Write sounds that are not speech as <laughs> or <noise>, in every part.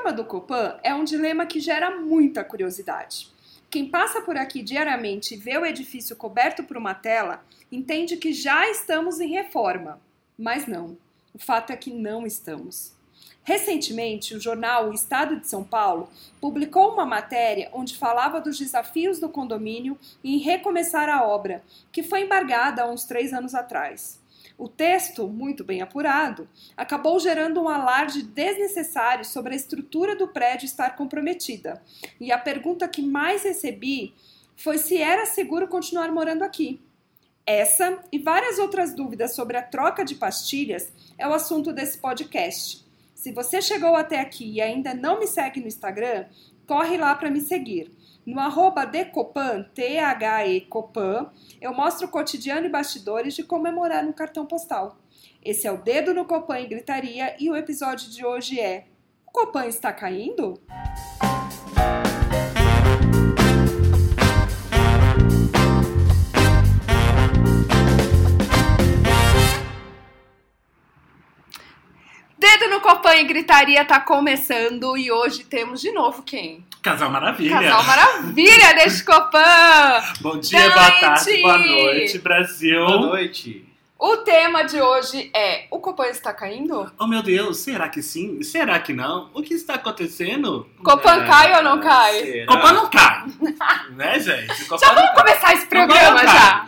reforma do Copan é um dilema que gera muita curiosidade. Quem passa por aqui diariamente e vê o edifício coberto por uma tela entende que já estamos em reforma. Mas não, o fato é que não estamos. Recentemente, o jornal O Estado de São Paulo publicou uma matéria onde falava dos desafios do condomínio em recomeçar a obra, que foi embargada há uns três anos atrás. O texto, muito bem apurado, acabou gerando um alarde desnecessário sobre a estrutura do prédio estar comprometida. E a pergunta que mais recebi foi se era seguro continuar morando aqui. Essa e várias outras dúvidas sobre a troca de pastilhas é o assunto desse podcast. Se você chegou até aqui e ainda não me segue no Instagram, corre lá para me seguir. No arroba Decopan, T-H-E Copan, eu mostro o cotidiano e bastidores de comemorar um cartão postal. Esse é o Dedo no Copan e Gritaria e o episódio de hoje é O Copan está caindo? Dedo no Copan e Gritaria tá começando e hoje temos de novo quem? Casal Maravilha. Casal Maravilha deste Copan! Bom dia, boa tarde, boa noite, Brasil. Boa noite. O tema de hoje é: o Copan está caindo? Oh meu Deus, será que sim? Será que não? O que está acontecendo? Copan cai ou não cai? Será? Copa não cai, <laughs> né, gente? Copa Já não vamos cai. começar esse programa já.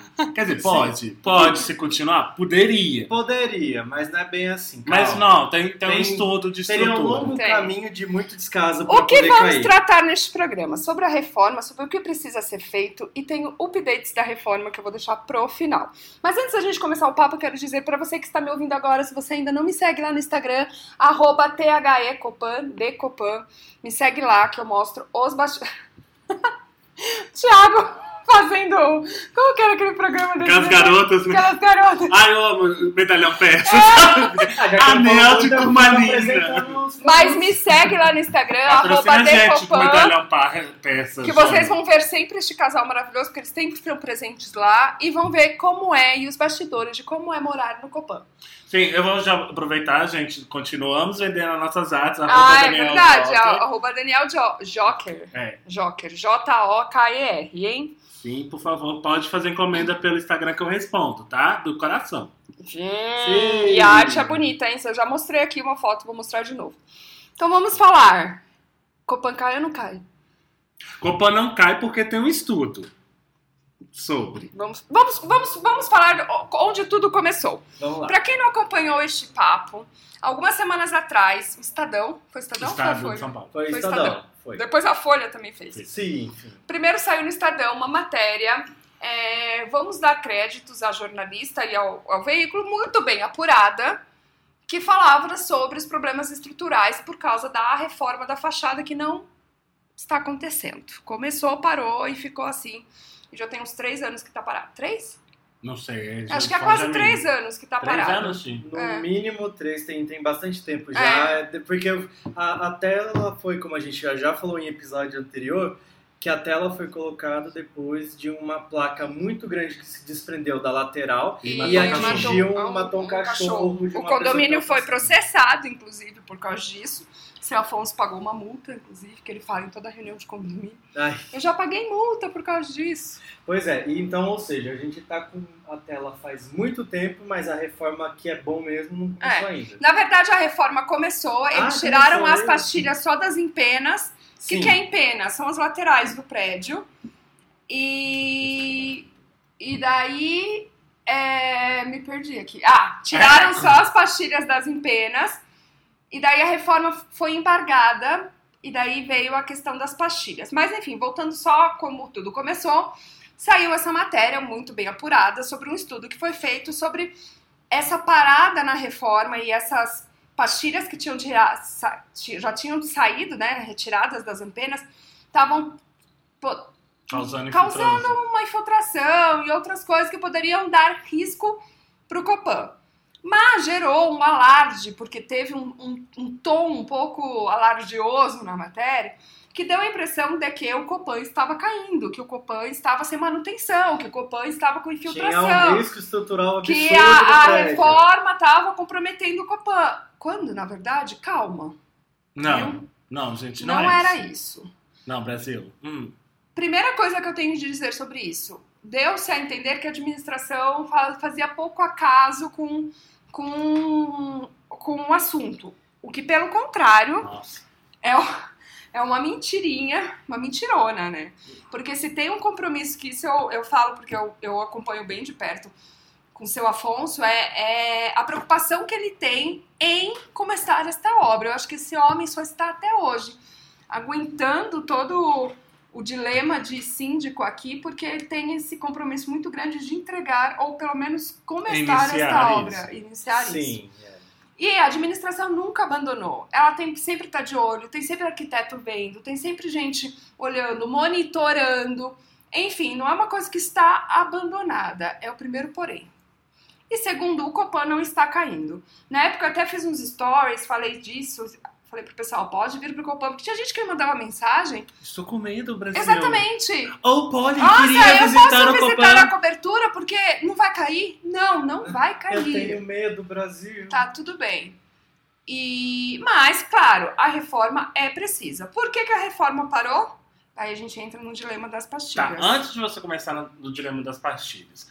Quer dizer, pode, pode se continuar? Poderia. Poderia, mas não é bem assim. Mas calma. não, tem, tem, um Tem- estudo de Seria um estrutura. longo Tem. caminho de muito descaso pra O que poder vamos cair. tratar neste programa? Sobre a reforma, sobre o que precisa ser feito e tem updates da reforma que eu vou deixar pro final. Mas antes da gente começar o papo, eu quero dizer pra você que está me ouvindo agora, se você ainda não me segue lá no Instagram, arroba THECopan, Decopan, me segue lá que eu mostro os bastidores. <laughs> Tiago fazendo. Como que era aquele programa desse? Aquelas garotas, né? Aquelas garotas. Ai, eu amo medalhão persa, É. Ah, Anel de então turmalina. apresentando os Mas me segue lá no Instagram, arroba medalhão persa. Que vocês vão ver sempre este casal maravilhoso, porque eles sempre estão presentes lá e vão ver como é e os bastidores de como é morar no Copan. Sim, eu vou já aproveitar, gente. Continuamos vendendo as nossas artes. Ah, é Daniel verdade. Joker. Arroba Daniel jo Joker. É, Joker. J-O-K-E-R, hein? sim, por favor, pode fazer encomenda pelo Instagram que eu respondo, tá? Do coração. Sim. Sim. E a arte é bonita, hein? Eu já mostrei aqui uma foto, vou mostrar de novo. Então vamos falar. Copan cai ou não cai? Copa não cai porque tem um estudo sobre. Vamos, vamos, vamos, vamos falar onde tudo começou. Pra quem não acompanhou este papo, algumas semanas atrás, o Estadão, foi o Estadão? Estado Ou foi São Paulo. Foi Foi Estadão. Estadão. Foi. Depois a Folha também fez. Sim. Sim, enfim. Primeiro saiu no Estadão uma matéria. é, vamos dar créditos à jornalista e ao, ao veículo muito bem apurada, que falava sobre os problemas estruturais por causa da reforma da fachada que não está acontecendo. Começou, parou e ficou assim. E já tem uns três anos que está parado. Três? Não sei. Acho que é quase três anos que está Três parado. anos, sim. No É. mínimo três, tem, tem bastante tempo já. É, de- Porque a, a tela foi, como a gente já, já falou em episódio anterior, que a tela foi colocada depois de uma placa muito grande que se desprendeu da lateral E e, matou um atingiu matou um, matou um cachorro. de O uma condomínio foi processado, inclusive, por causa disso. Seu Afonso pagou uma multa, inclusive, que ele fala em toda reunião de condomínio. Ai, Eu já paguei multa por causa disso. Pois é, e então, ou seja, a gente tá com a tela faz muito tempo, mas a reforma que é bom mesmo não começou ainda. Na verdade, a reforma começou, eles Ah, tiraram começou as mesmo. pastilhas só das empenas. O que, que é empena? São as laterais do prédio. E. E daí. é, me perdi aqui. Ah, tiraram só as pastilhas das empenas. E daí a reforma foi embargada. E daí veio a questão das pastilhas. Mas enfim, voltando só como tudo começou, saiu essa matéria muito bem apurada sobre um estudo que foi feito sobre essa parada na reforma e essas pastilhas que tinham já tinham saído, né, retiradas das antenas, estavam Causando causando infiltração. uma infiltração e outras coisas que poderiam dar risco para o Copan. Mas gerou um alarde, porque teve um, um- um tom um pouco alardioso na matéria, que deu a impressão de que o Copan estava caindo, que o Copan estava sem manutenção, que o Copan estava com Tinha infiltração um risco estrutural absurdo que a, a reforma estava comprometendo o Copan. Quando, na verdade, calma. Não, viu? Não, gente, não, Não é era isso. isso. Não, Brasil. Hum. Primeira coisa que eu tenho de dizer sobre isso. Deu-se a entender que a administração fa- fazia pouco acaso com, com, com o assunto. O que, pelo contrário, Nossa. é, é uma mentirinha, uma mentirona, né? Porque se tem um compromisso que isso eu, eu falo porque eu, eu acompanho bem de perto com o seu Afonso, é, é a preocupação que ele tem em começar esta obra. Eu acho que esse homem só está até hoje aguentando todo o dilema de síndico aqui, porque ele tem esse compromisso muito grande de entregar, ou pelo menos começar Iniciar esta isso. obra, iniciar isso. Sim. é. E a administração nunca abandonou. Ela tem sempre estar de olho, tem sempre arquiteto vendo, tem sempre gente olhando, monitorando. Enfim, não é uma coisa que está abandonada. É o primeiro porém. E segundo, o Copan não está caindo. Na época eu até fiz uns stories, falei disso, falei pro pessoal, pode vir pro Copan, porque tinha gente que me mandava mensagem. Estou com medo, Brasil. Exatamente. Ou pode, Nossa, queria eu visitar posso o visitar a Copan. cobertura porque não vai cair? Não, não vai Eu cair. tenho medo, Brasil. Tá tudo bem. E mas, claro, a reforma é precisa. Por que, que a reforma parou? Aí a gente entra no dilema das Tá, pastilhas. antes de você começar no, no dilema das pastilhas.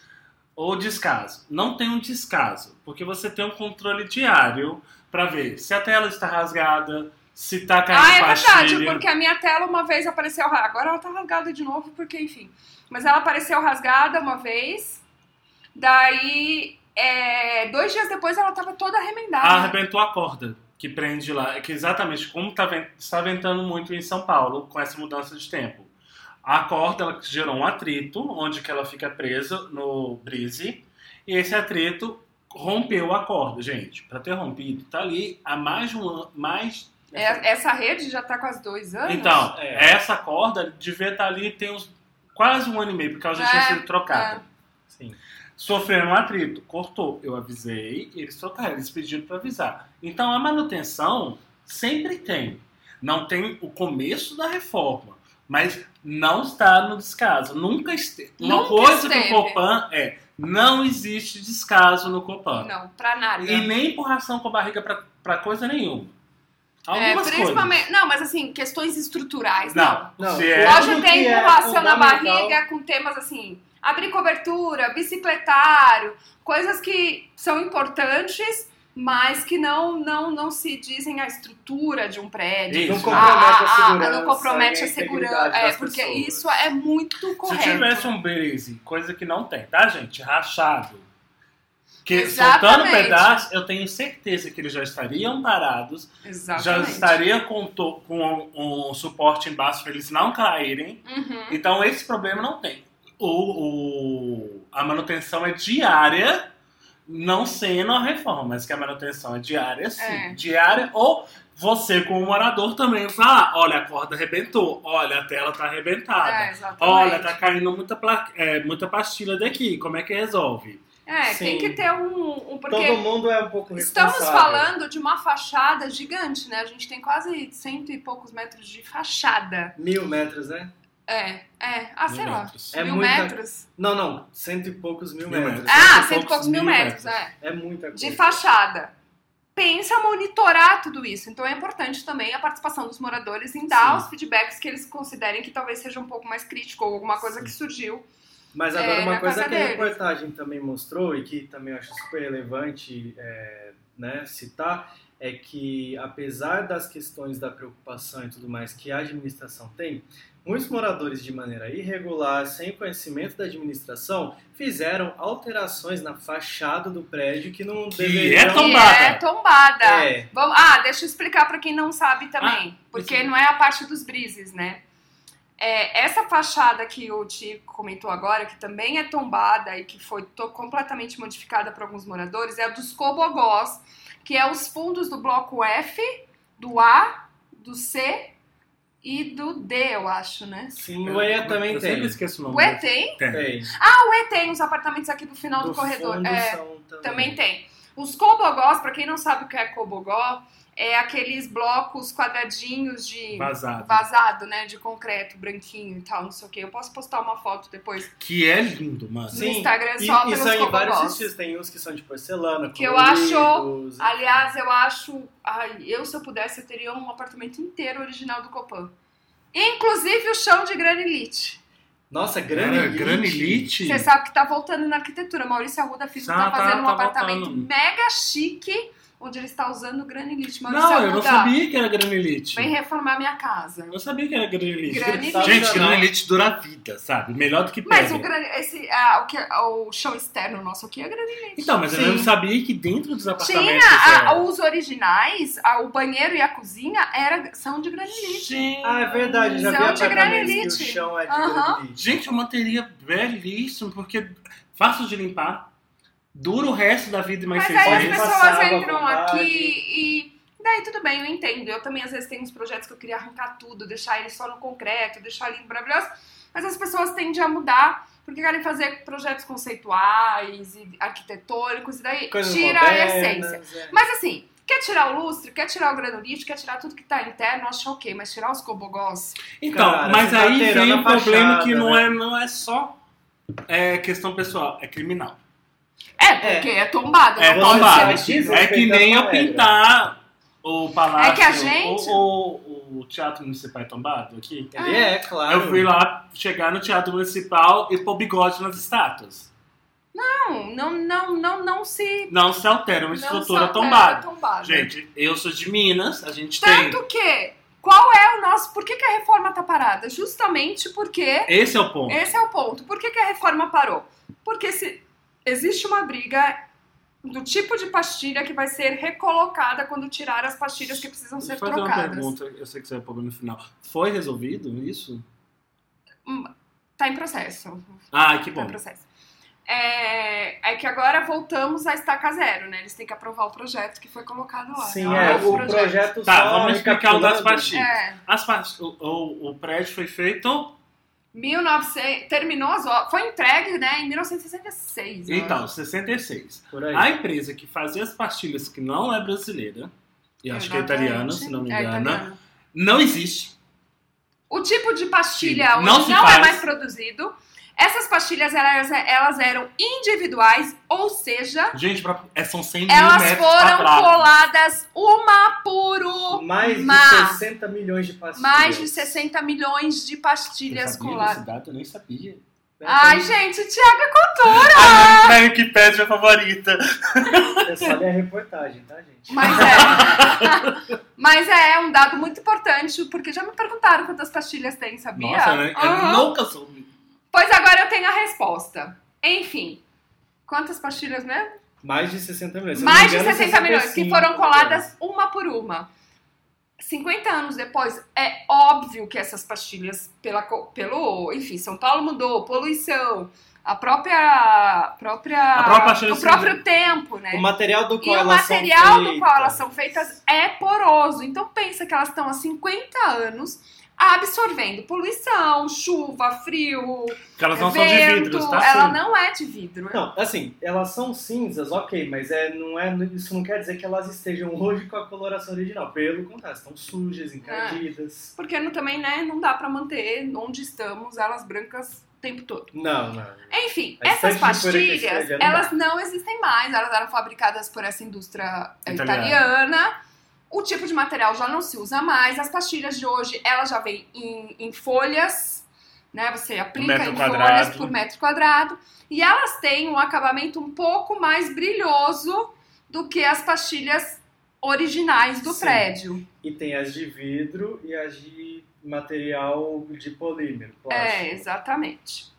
O descaso. Não tem um descaso, porque você tem um controle diário pra ver se a tela está rasgada, se tá caindo Ah, é pastilha. verdade, porque a minha tela uma vez apareceu. ra- Agora ela tá rasgada de novo, porque enfim. Mas ela apareceu rasgada uma vez. Daí, é, dois dias depois, ela tava toda remendada. Ah, arrebentou a corda que prende lá. É que exatamente como tá está ventando muito em São Paulo com essa mudança de tempo. A corda ela gerou um atrito, onde que ela fica presa no brise, e esse atrito rompeu a corda, gente. Para ter rompido, tá ali há mais de um ano, mais É, essa rede já tá quase dois anos. Então, É. essa corda devia estar ali tem uns quase um ano e meio, porque ela já tinha É, sido trocada. Sim. Sofreram um atrito, cortou. Eu avisei, eles trocaram, eles pediram para avisar. Então a manutenção sempre tem. Não tem o começo da reforma, mas não está no descaso. Nunca esteve. Uma Nunca coisa esteve. que o Copan é: não existe descaso no Copan. Não, pra nada. E nem empurração com a barriga para coisa nenhuma. É, Algumas principalmente. coisas. Não, mas assim, questões estruturais, não. Não, Não, se é, Pode Tudo ter que é empurração na fundamental- barriga com temas assim, abrir cobertura, bicicletário, coisas que são importantes, mas que não não não se dizem a estrutura de um prédio. Isso. Não compromete a, Ah, ah, segurança. não compromete a integridade segurança. É, porque pessoas. isso é muito Se correto. tivesse um base, coisa que não tem, tá, gente? Rachado. Que Exatamente. soltando pedaço, eu tenho certeza que eles já estariam parados, já Exatamente. estaria com, to- com um, um suporte embaixo para eles não caírem. Uhum. Então esse problema não tem. O, o- a manutenção é diária, não sendo a reforma, mas que a manutenção é diária, sim. É. Diária, ou você, como morador, também fala: olha, a corda arrebentou, olha, a tela tá arrebentada. É, exatamente. Olha, tá caindo muita, pla- é, muita pastilha daqui, como é que resolve? É, tem Sim. que ter um. um porque Todo mundo é um pouco Estamos falando de uma fachada gigante, né? A gente tem quase cento e poucos metros de fachada. Mil metros, né? É, é. Ah, Mil sei lá. metros. É mil muita- metros. Não, não. Cento e poucos mil, Mil metros. metros. Ah, Cento e cento e poucos mil metros, é. É muita coisa. De fachada. Pensa monitorar tudo isso. Então é importante também a participação dos moradores em dar Sim. os feedbacks que eles considerem que talvez seja um pouco mais crítico ou alguma coisa Sim. que surgiu. Mas agora É, uma coisa que a deles. reportagem também mostrou e que também eu acho super relevante é, né, citar é que apesar das questões da preocupação e tudo mais que a administração tem, muitos moradores de maneira irregular, sem conhecimento da administração, fizeram alterações na fachada do prédio que não Que deveriam... é Que tombada. é tombada. É. Vamos, ah, deixa eu explicar para quem não sabe também, Ah, porque isso. não é a parte dos brises, né? É, essa fachada que o Tico comentou agora, que também é tombada e que foi completamente modificada por alguns moradores, é a dos cobogós, que é os fundos do bloco F, do A, do C e do D, eu acho, né? Sim, o EA também eu tem. sempre esqueço o nome. O E tem? Tem. Tem. O E tem os apartamentos aqui do final do, Do corredor. fundo É, são também. também tem. Os cobogós, para quem não sabe o que é cobogó, é aqueles blocos quadradinhos de Vazado. vazado, né? De concreto, branquinho e tal, não sei o que. Eu posso postar uma foto depois Que é lindo, mano. no Instagram e, só e pelos são em vários estilos. Tem uns que são de porcelana, Que eu coloridos. Aliás, eu acho. Ai, eu, se eu pudesse, eu teria um apartamento inteiro original do Copan. Inclusive o chão de granilite. Nossa, granilite. granilite. Você sabe que tá voltando na arquitetura. Maurício Arruda Filho Tá, tá, tá, fazendo um tá apartamento voltando. mega chique, onde ele está usando granilite. Maurício Não, eu Arruda, não sabia que era granilite. Vem reformar minha casa. Eu sabia que era granilite. Granilite. Gente, granilite dura a vida, sabe? Melhor do que pedra. Mas o, gran... esse, ah, o, que, o chão externo nosso aqui é granilite. Então, mas eu Sim. não sabia que dentro dos apartamentos... Tinha a- os originais, a- o banheiro e a cozinha era, são de granilite. Gente, Ah, é verdade. Já São de granilite. o chão é de Aham. granilite. Gente, é um material belíssimo, porque fácil de limpar, dura o resto da vida e mais Mas seis aí as pessoas entram aqui e. Daí tudo bem, eu entendo. Eu também às vezes tenho uns projetos que eu queria arrancar tudo, deixar ele só no concreto, deixar lindo, maravilhoso. Mas as pessoas tendem a mudar porque querem fazer projetos conceituais e arquitetônicos, e daí Coisas tira a modernas, essência. é. Mas assim, quer tirar o lustre, quer tirar o granulite, quer tirar tudo que tá interno, acho ok, mas tirar os cobogós. Então, Cara, mas tá aí vem a o problema que não, né? é, não é só é, questão pessoal, é criminal. É, porque é, tombado, É não pode tombado. ser É que nem eu pintar o palácio, É que a gente- o, o- o teatro municipal é tombado aqui. Ele é, claro. Eu fui lá chegar no teatro municipal e pôr bigode nas estátuas. Não, não, não, não, não se. Não se altera uma estrutura altera tombada. tombada. Gente, eu sou de Minas, a gente tem. Tanto que, qual é o nosso. Por que, que a reforma tá parada? Justamente porque. Esse é o ponto. Esse é o ponto. Por que, que a reforma parou? Porque se existe uma briga do tipo de pastilha que vai ser recolocada quando tirar as pastilhas que precisam ser Deixa eu fazer uma trocadas. pergunta, eu sei que você vai pôr no final. Foi resolvido isso? Tá em processo. Ah, que Tá bom. em processo. É, é que agora voltamos a estaca zero, né? Eles têm que aprovar o projeto que foi colocado lá. Sim, um é. novo O projeto Tá, só vamos explicar o das pastilhas. É. As pas- o, o, o prédio foi feito. 1900, terminou as obras, foi entregue, né, em 1966. eu Então, acho. 66. Por aí. A empresa que fazia as pastilhas, que não é brasileira, e acho que é Exatamente. italiana, se não me É engano, italiano. não existe. O tipo de pastilha Sim, não não é mais produzido. Essas pastilhas, elas, elas eram individuais, ou seja, Gente, pra- é, são 100 mil elas foram coladas uma por uma. Mais de Uma. 60 milhões de pastilhas. Mais de 60 milhões de Eu pastilhas coladas. desse dado, eu nem sabia. Ai, gente, Tiago é cultura! Ah, na Wikipédia favorita. É só ler a reportagem, tá, gente? Mas é. <laughs> Mas é um dado muito importante, porque já me perguntaram quantas pastilhas tem, sabia? Nossa, né? eu Aham. nunca soube. Pois agora eu tenho a resposta. Enfim, quantas pastilhas, né? Mais de 60 milhões. Se Mais de engano, 60 milhões, que 65 foram coladas uma por uma. 50 anos depois, é óbvio que essas pastilhas, pela, pelo. Enfim, São Paulo mudou, poluição, a própria. própria A própria o próprio tempo, né? O material do E qual o elas material são do feitas. qual elas são feitas é poroso. Então pensa que elas estão há 50 anos absorvendo poluição, chuva, frio, Porque elas não são de vento. vidros, tá? Ela Sim. não é de vidro. Não, assim, elas são cinzas, ok, mas é, não é, isso não quer dizer que elas estejam hoje com a coloração original. Pelo contrário, estão sujas, encardidas. Porque não- também, né, não dá pra manter onde estamos elas brancas o tempo todo. Não, não. Enfim, A essas que pastilhas, não elas não existem mais. Elas eram fabricadas por essa indústria Italiana. italiana. O tipo de material já não se usa mais. As pastilhas de hoje, elas já vêm em, em folhas, né? Você aplica em quadrado. folhas por metro quadrado. E elas têm um acabamento um pouco mais brilhoso do que as pastilhas originais do Sim. prédio. E tem as de vidro e as de material de polímero, plástico. É, exatamente.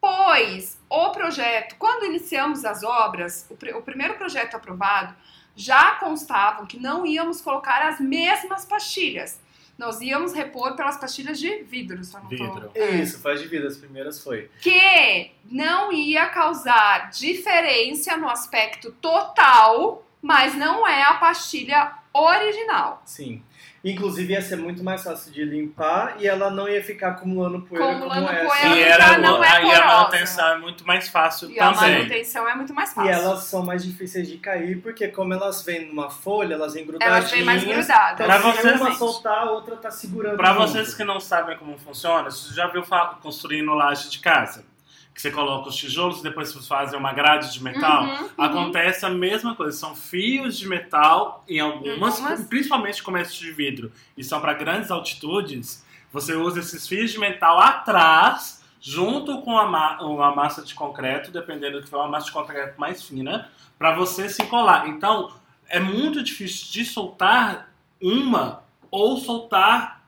Pois o projeto, quando iniciamos as obras, o, pr- o primeiro projeto aprovado, já constavam que não íamos colocar as mesmas pastilhas. Nós íamos repor pelas pastilhas de vidro. Só não tô- Vidro. É. Isso, faz de vida, as primeiras foi. Que não ia causar diferença no aspecto total, mas não é a pastilha original. Sim. Inclusive ia ser muito mais fácil de limpar e ela não ia ficar acumulando poeira Acumulando como essa. poeira. E Ela era, não é aí a manutenção é muito mais fácil E a também. manutenção é muito mais E fácil. elas são mais difíceis de cair, porque como elas vêm numa folha, elas vêm grudadinhas. Elas vêm mais grudadas. Então, Pra se vocês- uma soltar, a outra tá segurando. Pra junto. vocês que não sabem como funciona, você já viu construindo laje de casa? Que você coloca os tijolos e depois você faz uma grade de metal? Uhum, uhum. Acontece a mesma coisa. São fios de metal em algumas, Algumas. principalmente comércio de vidro, e são para grandes altitudes. Você usa esses fios de metal atrás, junto com a ma- uma massa de concreto, dependendo do que for, uma massa de concreto mais fina, para você se colar. Então, é muito difícil de soltar uma ou soltar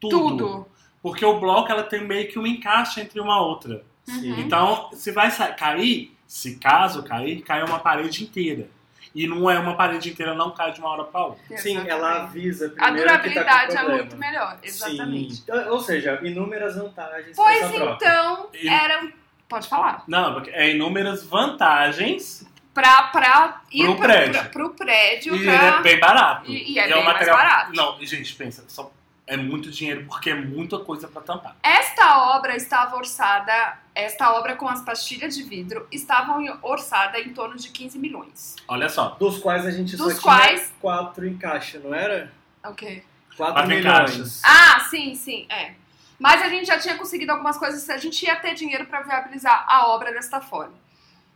tudo. Tudo. Porque o bloco ela tem meio que um encaixe entre uma outra. Sim. Então, se vai cair, se caso cair, cai uma parede inteira. E não é uma parede inteira, não cai de uma hora para outra. Sim, Exatamente. ela avisa A primeiro durabilidade que tá com é muito melhor, exatamente. Sim. Ou seja, inúmeras vantagens Pois então, E- eram. Pode falar. Não, porque é inúmeras vantagens Pra, pra ir Pro pra- prédio. pra- pro prédio. e pra- é bem barato. E- e é bem mais material... barato. Não, e, gente, pensa, só é muito dinheiro porque é muita coisa para tampar. Esta obra estava orçada, esta obra com as pastilhas de vidro, estava em- orçada em torno de 15 milhões. Olha só. Dos quais a gente Dos só quais- tinha quatro em caixa, não era? Ok. Quatro Quatro milhões. caixas. Ah, sim, sim, é. Mas a gente já tinha conseguido algumas coisas, a gente ia ter dinheiro para viabilizar a obra desta forma.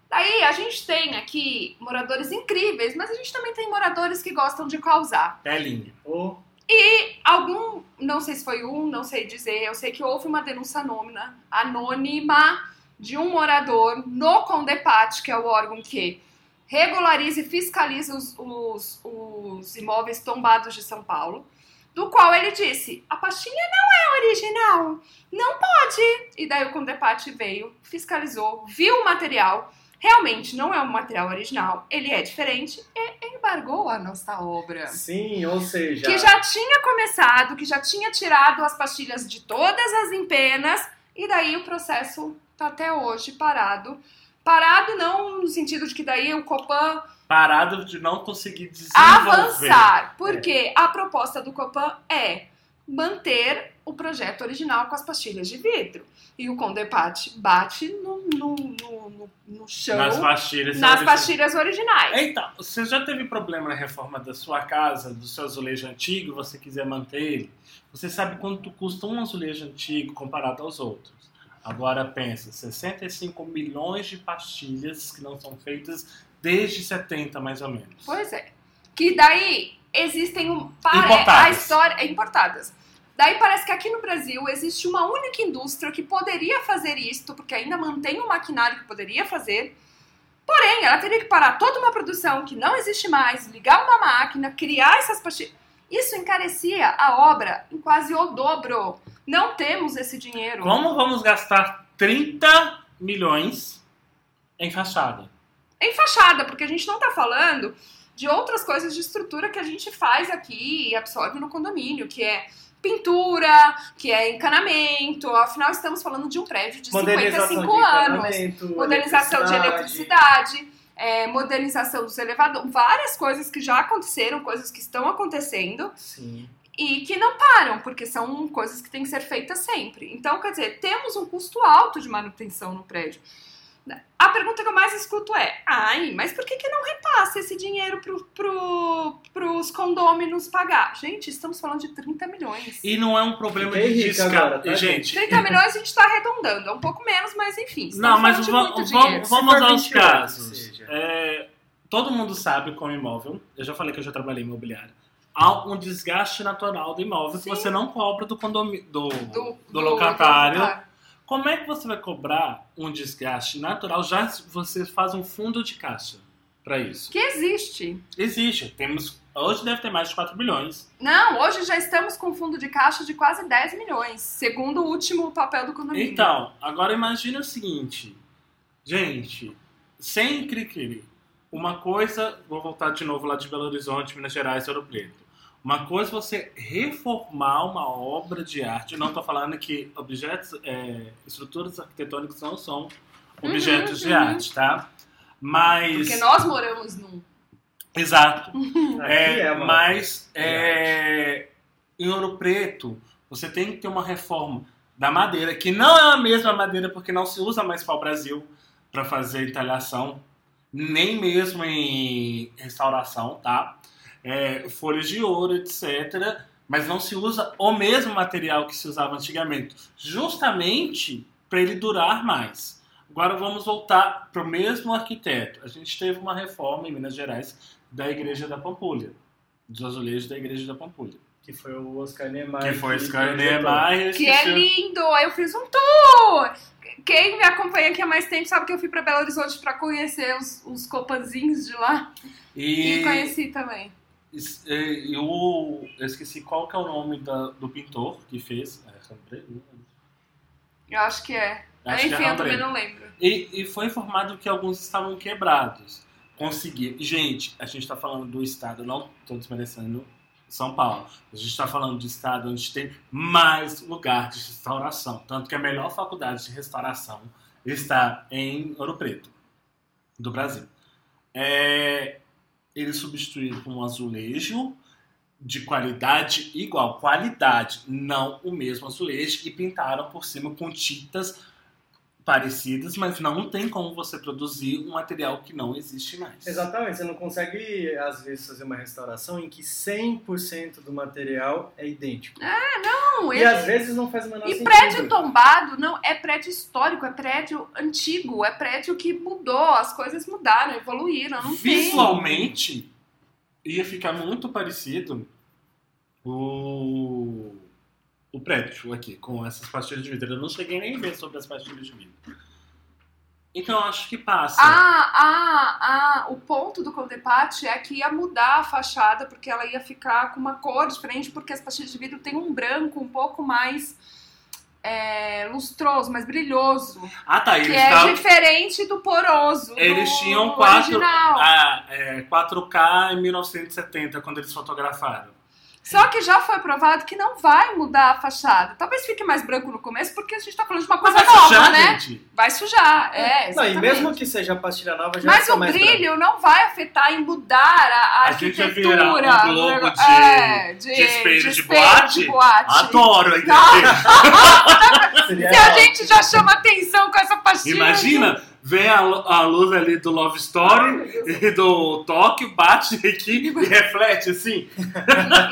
Daí a gente tem aqui moradores incríveis, mas a gente também tem moradores que gostam de causar. Pelinha. Ô, Algum, não sei se foi um, não sei dizer, eu sei que houve uma denúncia anônima, anônima de um morador no Condepat, que é o órgão que regulariza e fiscaliza os, os, os imóveis tombados de São Paulo, do qual ele disse: a pastinha não é original, não pode. E daí o Condepat veio, fiscalizou, viu o material, realmente não é um material original, ele é diferente e embargou a nossa obra Sim, ou seja. que já tinha começado, que já tinha tirado as pastilhas de todas as empenas, e daí o processo tá até hoje parado. Parado não no sentido de que daí o Copan Parado de não conseguir desenvolver. avançar, porque a proposta do Copan é manter o projeto original com as pastilhas de vidro. E o Condepat bate no, no, no, no- chão Nas pastilhas. nas pastilhas originais. Então, você já teve problema na reforma da sua casa, do seu azulejo antigo, você quiser manter ele? Você sabe quanto custa um azulejo antigo comparado aos outros? Agora pensa, 65 milhões de pastilhas que não são feitas desde 70, mais ou menos. Pois é. Que daí existem um. pare- Importadas. A história. é, Importadas. Daí parece que aqui no Brasil existe uma única indústria que poderia fazer isto, porque ainda mantém um maquinário que poderia fazer. Porém, ela teria que parar toda uma produção que não existe mais, ligar uma máquina, criar essas pastilhas. Isso encarecia a obra em quase o dobro. Não temos esse dinheiro. Como vamos gastar 30 milhões em fachada? em fachada, porque a gente não tá falando de outras coisas de estrutura que a gente faz aqui e absorve no condomínio, que é pintura, que é encanamento. Afinal, estamos falando de um prédio de modernização 55 de anos. Modernização de eletricidade, é, modernização dos elevadores, várias coisas que já aconteceram, coisas que estão acontecendo Sim. e que não param, porque são coisas que têm que ser feitas sempre. Então, quer dizer, temos um custo alto de manutenção no prédio. A pergunta que eu mais escuto é: ai, mas por que, que não repassa esse dinheiro pro, pro, pros condôminos pagar? Gente, estamos falando de 30 milhões. E não é um problema Fiquei de rica desca... agora, tá, gente, 30 milhões a gente tá arredondando, é um pouco menos, mas enfim. Não, mas vamos Se for aos 28, casos. É, todo mundo sabe como imóvel, eu já falei que eu já trabalhei em imobiliário, há um desgaste natural do imóvel Sim. que você não cobra do, condomi- do, Do, do locatário. locatário. Como é que você vai cobrar um desgaste natural já se você faz um fundo de caixa para isso? Que existe. Existe, temos hoje deve ter mais de 4 bilhões. Não, hoje já estamos com fundo de caixa de quase 10 milhões, segundo o último papel do condomínio. Então, agora imagine o seguinte, gente, sem cri-cri, uma coisa, vou voltar de novo lá de Belo Horizonte, Minas Gerais, Ouro Preto. Uma coisa é você reformar uma obra de arte. Eu não estou falando que objetos, é, estruturas arquitetônicas não são objetos de uhum. arte, tá? Mas Porque nós moramos num. Exato. <laughs> É, é mas é, em Ouro Preto você tem que ter uma reforma da madeira, que não é a mesma madeira porque não se usa mais pau-brasil para fazer entalhação, nem mesmo em restauração, tá? É, folhas de ouro, etc. Mas não se usa o mesmo material que se usava antigamente, justamente para ele durar mais. Agora vamos voltar para o mesmo arquiteto. A gente teve uma reforma em Minas Gerais da Igreja da Pampulha, dos azulejos da Igreja da Pampulha. Que foi o Oscar Niemeyer. Que foi Oscar projetou. Niemeyer. Que é lindo! Aí eu fiz um tour! Quem me acompanha aqui há mais tempo sabe que eu fui pra Belo Horizonte pra conhecer os, os copanzinhos de lá. E, E, conheci também. E- eu, esqueci qual que é o nome da- do pintor que fez. É. Eu acho que é. Acho que é Enfim, eu também não lembro. E, e foi informado que alguns estavam quebrados. Consegui. Gente, a gente está falando do estado, não estou desmerecendo São Paulo. A gente está falando de estado onde tem mais lugar de restauração. Tanto que a melhor faculdade de restauração está em Ouro Preto, do Brasil. É, eles substituíram por um azulejo de qualidade igual. Qualidade, não o mesmo azulejo. E pintaram por cima com tintas parecidas, mas não tem como você produzir um material que não existe mais. Exatamente, você não consegue, às vezes, fazer uma restauração em que 100% do material é idêntico. Não, E ele- às vezes não faz o menor E sentido. prédio tombado não é prédio histórico, é prédio antigo, é prédio que mudou, as coisas mudaram, evoluíram, não tem. Visualmente, ia ficar muito parecido o, o prédio aqui, com essas pastilhas de vidro. Eu não cheguei nem a ver sobre as pastilhas de vidro. Então, eu acho que passa. Ah, ah, ah, o ponto do Condepate é que ia mudar a fachada, porque ela ia ficar com uma cor diferente, porque as pastilhas de vidro têm um branco um pouco mais é, lustroso, mais brilhoso, Ah, tá. que é diferente do poroso. eles do tinham quatro, ah, é, 4K em 1970, quando eles fotografaram. Só que já foi provado que não vai mudar a fachada. Talvez fique mais branco no começo, porque a gente tá falando de uma coisa vai nova, sujar, né? gente. Vai sujar, é. Não, e mesmo que seja pastilha nova, já Mas fica o mais brilho não vai afetar em mudar a, a, A gente arquitetura. virar um globo né? de- É, de espelho de espelho boate? de boate. Adoro a <laughs> ideia. Se a gente já chama atenção com essa pastilha. Imagina, vem a, a luz ali do Love Story e do Tóquio, bate aqui <laughs> e reflete assim.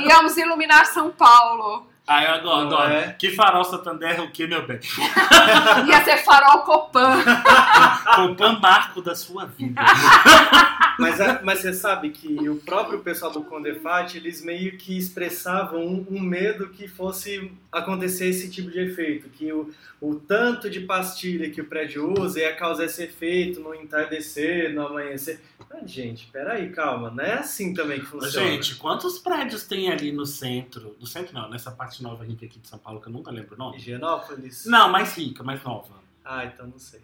Íamos iluminar São Paulo. Aí eu adoro, adoro. é? Que farol Santander, o que, meu bem? <laughs> Ia ser farol Copan. <laughs> O pan marco da sua vida. <laughs> Mas, a- mas você sabe que o próprio pessoal do Condefat, eles meio que expressavam um, um medo que fosse acontecer esse tipo de efeito, que o, o tanto de pastilha que o prédio usa ia causar esse efeito no entardecer, no amanhecer. Mas, gente, peraí, calma, não é assim também que funciona. Gente, quantos prédios tem ali no centro? No centro não, nessa parte nova rica aqui de São Paulo, que eu nunca lembro o nome. Higienópolis? Não, mais rica, mais nova. Ah, então não sei.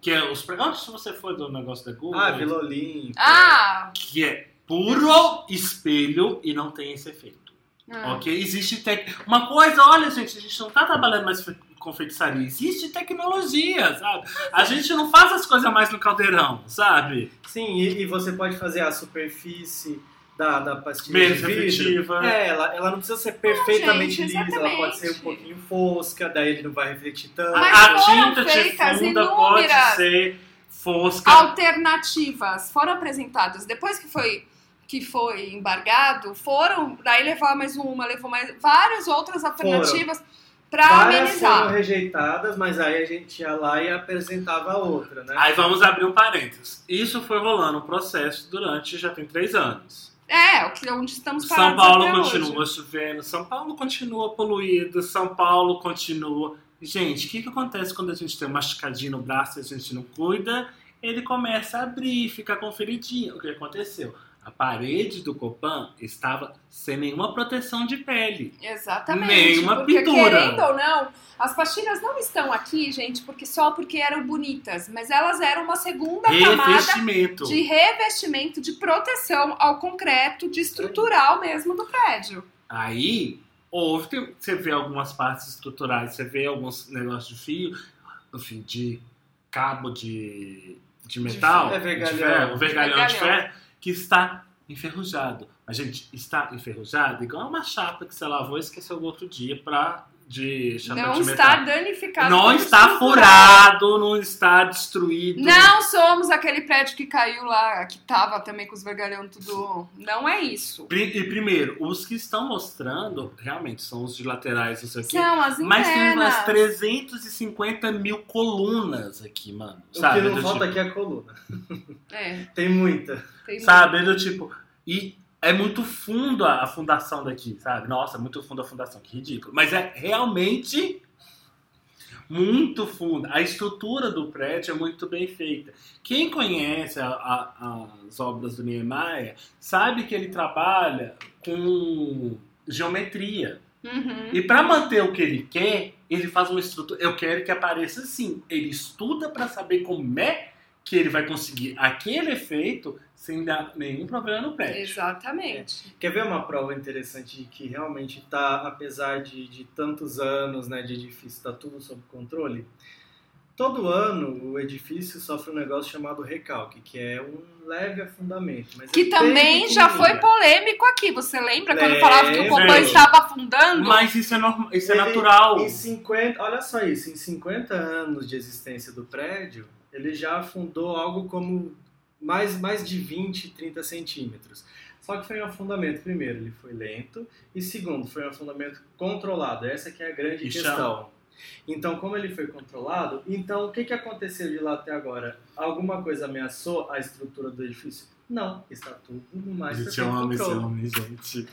Que é os prédios. Onde você foi do negócio da Google? Ah, Vila Olímpia. Ah! Que é puro espelho e não tem esse efeito. ah. Ok? Existe tec... Uma coisa, olha, gente, a gente não tá trabalhando mais fe- com feitiçaria. Existe tecnologia, sabe? A gente não faz as coisas mais no caldeirão, sabe? Sim, e, e você pode fazer a superfície da, da pastilha Menos de vidro. É, ela, ela não precisa ser perfeitamente gente, lisa, ela pode ser um pouquinho fosca, daí ele não vai refletir tanto. Mas a foram tinta de feitas funda pode ser fosca. Alternativas foram apresentadas. Depois que foi que foi embargado, foram daí levar mais uma, levou mais várias outras alternativas para Várias foram amenizar. rejeitadas, mas aí a gente ia lá e apresentava outra, né? Aí vamos abrir um parênteses. Isso foi rolando um processo durante já tem três anos. É, o que onde estamos São Paulo até continua hoje. chovendo, São Paulo continua poluído, São Paulo continua. Gente, o que, que acontece quando a gente tem um machucadinho no braço e a gente não cuida? Ele começa a abrir, fica com feridinha. O que aconteceu? A parede do Copan estava sem nenhuma proteção de pele. Exatamente. Nenhuma porque pintura. querendo ou não, as pastilhas não estão aqui, gente, porque só porque eram bonitas, mas elas eram uma segunda camada Revestimento. de revestimento, de proteção ao concreto, de estrutural mesmo do prédio. Aí, houve, você vê algumas partes estruturais, você vê alguns negócios de fio, enfim, de cabo de, de metal, fio, é vergalhão. de ferro, vergalhão de Vergalhão. ferro, que está enferrujado. A gente está enferrujado igual uma chapa que você lavou e esqueceu no outro dia pra, de chapa Não de está danificado. Não está estrutura. furado, não está destruído. Não somos aquele prédio que caiu lá, que tava também com os vergalhão tudo. Não é isso. E primeiro, os que estão mostrando, realmente, são os de laterais, isso aqui. São as Mas tem internas. umas 350 mil colunas aqui, mano. O Sabe? que não falta tipo- aqui é a coluna. É, <laughs> Tem muita. Tem Sabe? Do tipo. E é muito fundo a, a fundação daqui, sabe? Nossa, muito fundo a fundação, que ridículo. Mas é realmente muito fundo. A estrutura do prédio é muito bem feita. Quem conhece a- a- as obras do Niemeyer sabe que ele trabalha com geometria. Uhum. E para manter o que ele quer, ele faz uma estrutura. Eu quero que apareça assim. Ele estuda para saber como é que ele vai conseguir aquele efeito sem dar nenhum problema no prédio. Exatamente. Quer ver uma prova interessante de que realmente está, apesar de, de tantos anos né, de edifício, está tudo sob controle? Todo ano o edifício sofre um negócio chamado recalque, que é um leve afundamento. Mas Que é também já foi polêmico aqui. Você lembra quando falava que o Copan estava afundando? Mas isso é, normal, isso é Ele- natural. Em 50, olha só isso, em 50 anos de existência do prédio, ele já afundou algo como mais, mais de 20, 30 centímetros. Só que foi um afundamento, primeiro, ele foi lento, e segundo, foi um afundamento controlado. Essa que é a grande E questão. Então, como ele foi controlado, então o que, que aconteceu de lá até agora? Alguma coisa ameaçou a estrutura do edifício? Não, está tudo no mais Gente, eu perfeito amo esse homem, gente.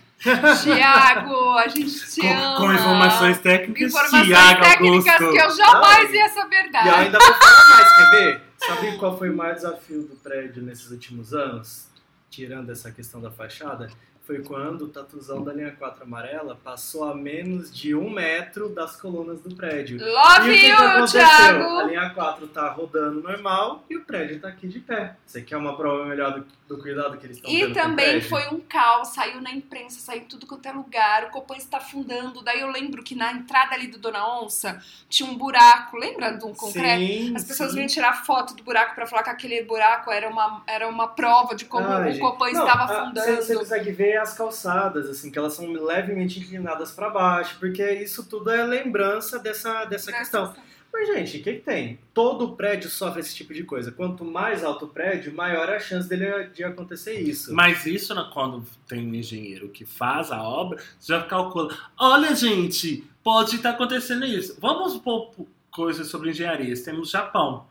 Tiago, a gente te ama. Com, com informações técnicas, Informações Tiago técnicas Augusto. que eu jamais Não, ia saber E eu dar. ainda vou falar mais, quer ver? Sabe qual foi o maior desafio do prédio nesses últimos anos? Tirando essa questão da fachada, foi quando o tatuzão da linha 4 amarela passou a menos de um metro das colunas do prédio. Love e o que, que you, aconteceu? A Thiago! linha 4 tá rodando normal e o prédio tá aqui de pé. Você quer uma prova melhor do, do cuidado que eles estão E tendo o também foi um caos, saiu na imprensa, saiu tudo quanto é lugar, o Copan está afundando. Daí eu lembro que na entrada ali do Dona Onça tinha um buraco, lembra de um concreto? Sim, As pessoas sim. vinham tirar foto do buraco pra falar que aquele buraco era uma, era uma prova de como Ai, o. Copan Não, estava a- afundando. Você, você consegue ver as calçadas, assim, que elas são levemente inclinadas para baixo, porque isso tudo é lembrança dessa, dessa questão. Mas, gente, o que, que tem? Todo prédio sofre esse tipo de coisa. Quanto mais alto o prédio, maior é a chance dele de acontecer isso. Mas isso, quando tem um engenheiro que faz a obra, você já calcula. Olha, gente, pode estar acontecendo isso. Vamos pôr coisas sobre engenharia. Temos Japão,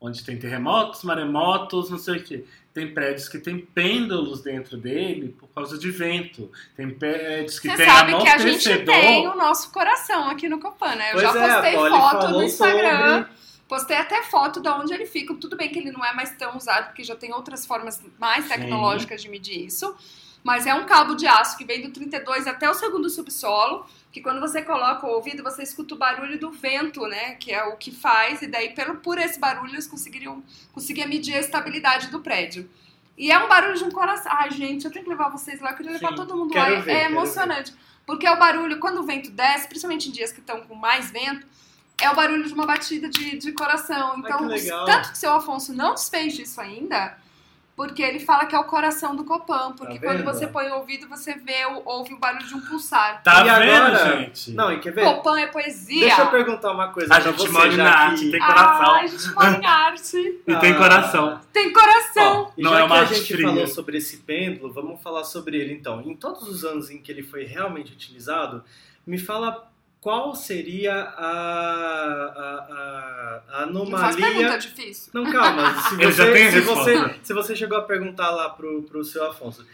onde tem terremotos, maremotos, não sei o quê. Tem prédios que tem pêndulos dentro dele por causa de vento. Tem prédios que Você tem sabe que a gente tem o nosso coração aqui no Copan, né? Eu Pois já é, postei Polly foto no Instagram. sobre- Postei até foto de onde ele fica. Tudo bem que ele não é mais tão usado, porque já tem outras formas mais tecnológicas de medir isso. Mas é um cabo de aço que vem do 32 até o segundo subsolo, que quando você coloca o ouvido, você escuta o barulho do vento, né? Que é o que faz, e daí pelo, por esse barulho eles conseguiriam medir a estabilidade do prédio. E é um barulho de um coração. Ai, gente, eu tenho que levar vocês lá, eu queria levar Sim, todo mundo lá. ver, é emocionante. Porque é o barulho, quando o vento desce, principalmente em dias que estão com mais vento, é o barulho de uma batida de, de coração. Então, que legal. tanto que o seu Afonso não desfez disso ainda, porque ele fala que é o coração do Copan. Porque Tá quando você põe o ouvido, você vê, o- ouve o barulho de um pulsar. Tá E vendo, agora- gente? Não, e quer ver? Copan é poesia. Deixa eu perguntar uma coisa A pra gente você, mora que- arte, tem coração. Ah, a gente mora em arte. E tem Ah. coração. Tem coração. Ó, Não já é que uma a arte gente fria. falou sobre esse pêndulo, vamos falar sobre ele então. Em todos os anos em que ele foi realmente utilizado, me fala qual seria a, a, a Não faz anomalia. pergunta difícil. Não, calma. <laughs> Se Ele já você, se, você, resposta. se você chegou a perguntar lá pro, pro seu Afonso,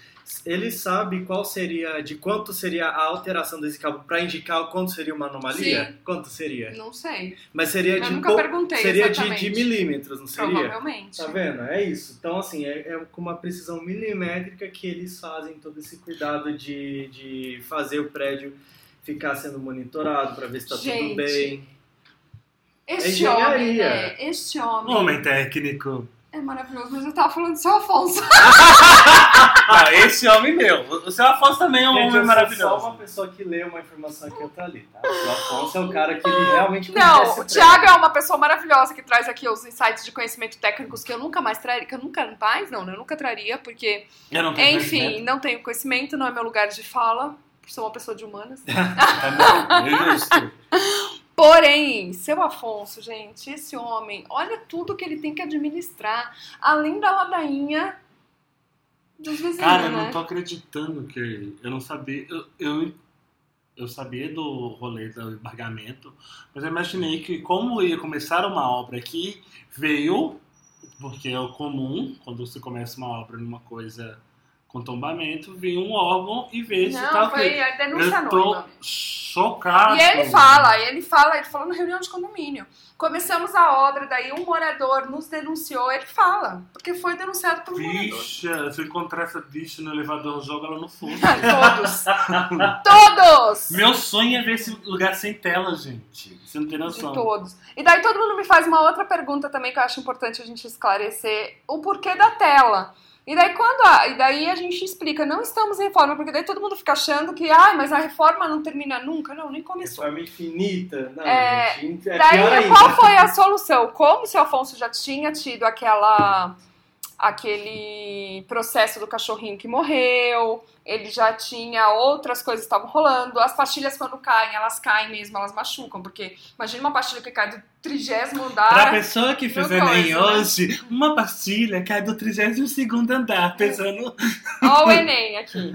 ele sabe qual seria, de quanto seria a alteração desse cabo para indicar quanto seria uma anomalia? Sim. Quanto seria? Não sei. Mas seria Eu de nunca perguntei seria de, de milímetros, não seria? Provavelmente. Tá vendo? É isso. Então, assim, é, é com uma precisão milimétrica que eles fazem todo esse cuidado de, de fazer o prédio ficar sendo monitorado para ver se tá Gente, tudo bem. Este homem, engenharia. né? Este homem. Homem técnico. É maravilhoso, mas eu tava falando do seu Afonso. <laughs> Ah, esse homem meu. O seu Afonso também é um Gente, homem eu sou maravilhoso. só uma pessoa que lê uma informação aqui e outra ali, tá? O Afonso é o cara que ele realmente conhece Não, o. Thiago é uma pessoa maravilhosa que traz aqui os insights de conhecimento técnicos que eu nunca mais traria, que eu nunca mais, não, né? eu nunca traria, porque, Eu não tenho enfim, não tenho conhecimento, não é meu lugar de fala, sou uma pessoa de humanas. <laughs> Tá é justo. Porém, seu Afonso, gente, esse homem, olha tudo que ele tem que administrar, além da ladainha dos vizinhos, Cara, eu né? não tô acreditando que eu não sabia. Eu, eu, eu sabia do rolê do embargamento, mas eu imaginei que, como ia começar uma obra aqui, veio, porque é o comum, quando você começa uma obra numa coisa com tombamento, vem um órgão e vê se Não, tá foi ok. a denúncia Eu tô anônima. chocado. E ele fala, e ele fala, ele falou na reunião de condomínio. Começamos a obra, daí um morador nos denunciou, ele fala, porque foi denunciado por um morador. Bicha, se eu encontrar essa bicha no elevador, joga ela no fundo. <laughs> Todos! Todos! Meu sonho é ver esse lugar sem tela, gente. Você não tem De noção. todos. E daí todo mundo me faz uma outra pergunta também que eu acho importante a gente esclarecer: o porquê da tela. E daí quando a, e daí a gente explica, não estamos em reforma, porque daí todo mundo fica achando que, ai, mas a reforma não termina nunca. Não, nem começou. Reforma infinita. Não, É, gente, é Daí, qual foi a solução? Como o seu Afonso já tinha tido aquela aquele processo do cachorrinho que morreu, ele já tinha outras coisas que estavam rolando. As pastilhas, quando caem, elas caem mesmo, elas machucam, porque imagina uma pastilha que cai do trigésimo andar. Pra pessoa que fez Enem né? hoje, uma pastilha cai do 32 andar, pesando. Ó o Enem aqui.